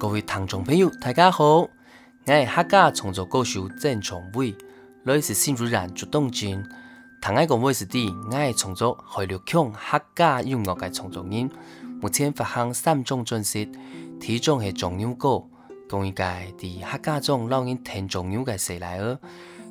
各位听众朋友，大家好，我系客家创作歌手郑崇伟，来自新竹县竹东镇。同一个位置地，我系创作海陆腔客家音乐嘅创作人。目前发行三张专辑，第一张系中央歌，讲一个喺客家中老人听中央嘅时来儿；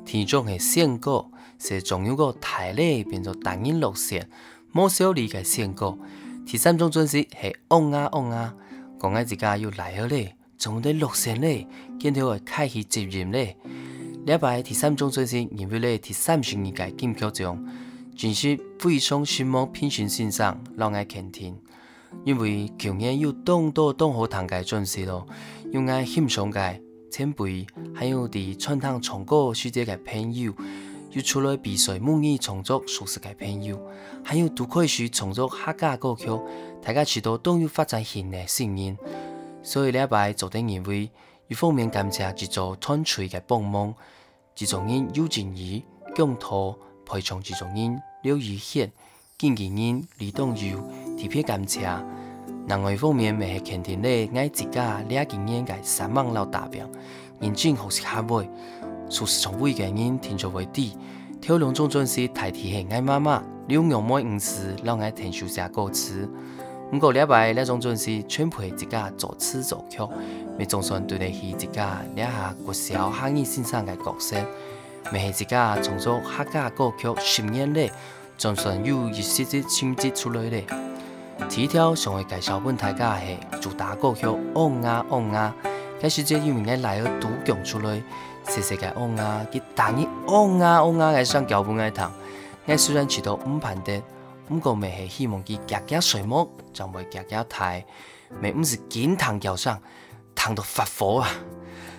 第二张系线歌，是中央歌台语变做单音路线，冇小李嘅线歌；第三张专辑系嗡啊嗡啊。讲爱自家又来了嘞，从啲路线嘞，见到会开始接应嘞。礼拜第三种专辑，因为咧第三十二届金曲奖，真是非常希望品选欣赏，让爱倾听。因为去年有当多当好听嘅专辑咯，用爱欣赏嘅前辈，还有啲传统唱歌世界嘅朋友，又出来比赛模拟创作属实嘅朋友，还有都可以去创作客家歌曲。大家许多都有发展新嘅声音，所以礼拜做啲年会，一方面感谢制作团队嘅帮忙，制作人尤静怡、姜涛配唱制作人刘宇轩、经纪人李东佑，特别感谢。另外一方面，咪系肯定咧，爱自家两几年嘅三万老大病，认真学习下位，属实从每个人听作为底，挑两种专辑代替系爱妈妈，两样每五次让爱听首写歌词。唔过礼拜那种专辑全部系自家作词作曲，咪总算对得起自家两下国小汉语先生嘅角色，咪系自家创作客家歌曲十年咧，总算有一些啲成绩出来咧。第一条想会介绍本大家系主打歌曲《嗡啊嗡啊》，开始即有名嘅来儿都讲出来，细细嘅嗡啊，佢当然嗡啊嗡啊嘅上脚本爱弹，我虽然知道唔判得。唔过咪系希望佢夹夹水木，就唔会夹夹太，咪唔是经常叫上，弹到发火啊！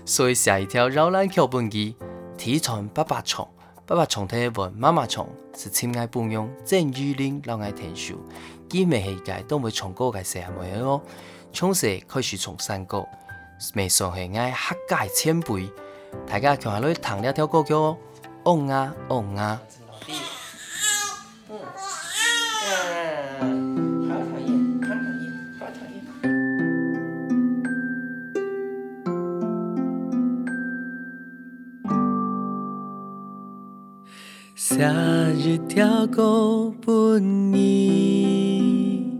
所以下一条绕栏桥本机，体传爸爸唱，爸爸唱睇问妈妈唱，是亲爱朋友郑裕玲老爱听书，佢咪系个都会唱歌个时候咪哦，从小开始从山歌，咪算系爱客家前辈，大家听下来弹两条歌曲哦，嗡啊嗡啊。写一条歌本你，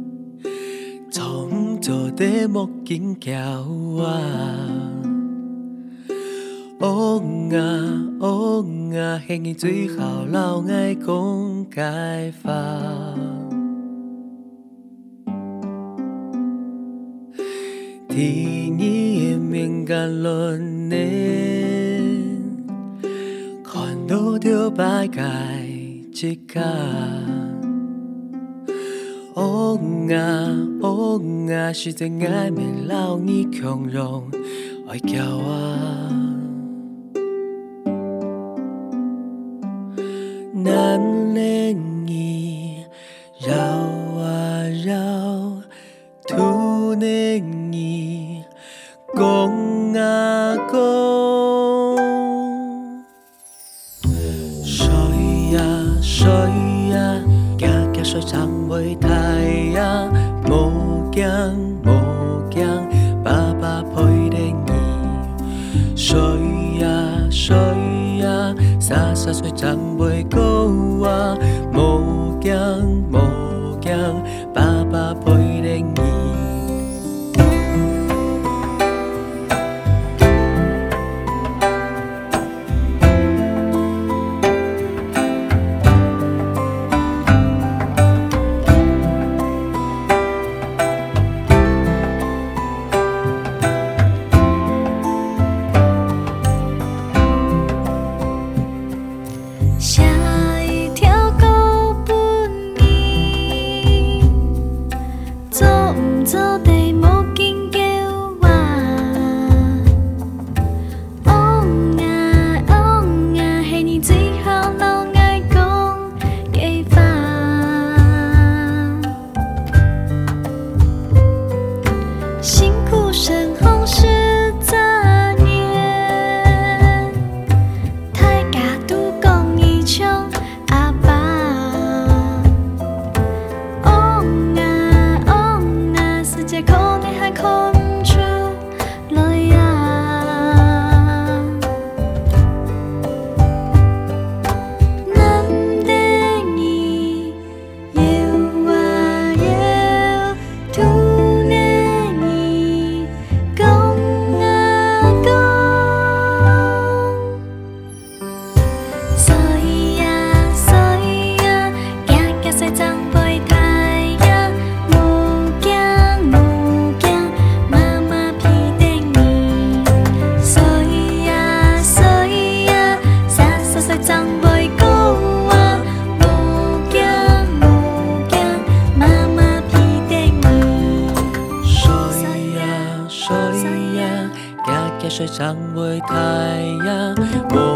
从做的木金桥啊，嗡啊嗡啊，嘿你最好老爱讲解法。听你敏感论呢？都丢白盖几个，嗡啊嗡啊，是真爱没老你强融爱叫啊，拱啊拱。水长尾太阳，无惊无惊，爸爸陪着你。水呀水呀，沙沙水长尾高啊，无惊长为太阳。